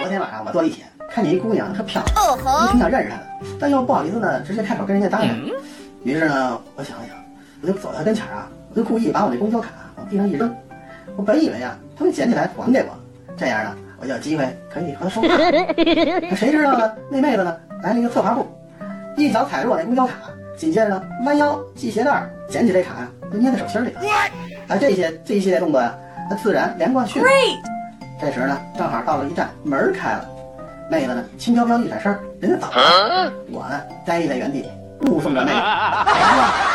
昨天晚上我坐地铁，看见一姑娘特漂亮，一挺想认识她的，但又不好意思呢，直接开口跟人家搭讪。于是呢，我想了想，我就走到她跟前啊，我就故意把我那公交卡往地上一扔。我本以为啊，她会捡起来还给我，这样呢，我就有机会可以和她说话。可谁知道呢，那妹子呢，来了一个侧滑步，一脚踩住我那公交卡，紧接着呢，弯腰系鞋带捡起这卡呀，就捏在手心里了。啊，这些这一系列动作呀，那自然连贯迅速。这时呢，正好到了一站，门开了，妹子呢轻飘飘一转身，人家走了，我呢呆在原地，目送着妹子。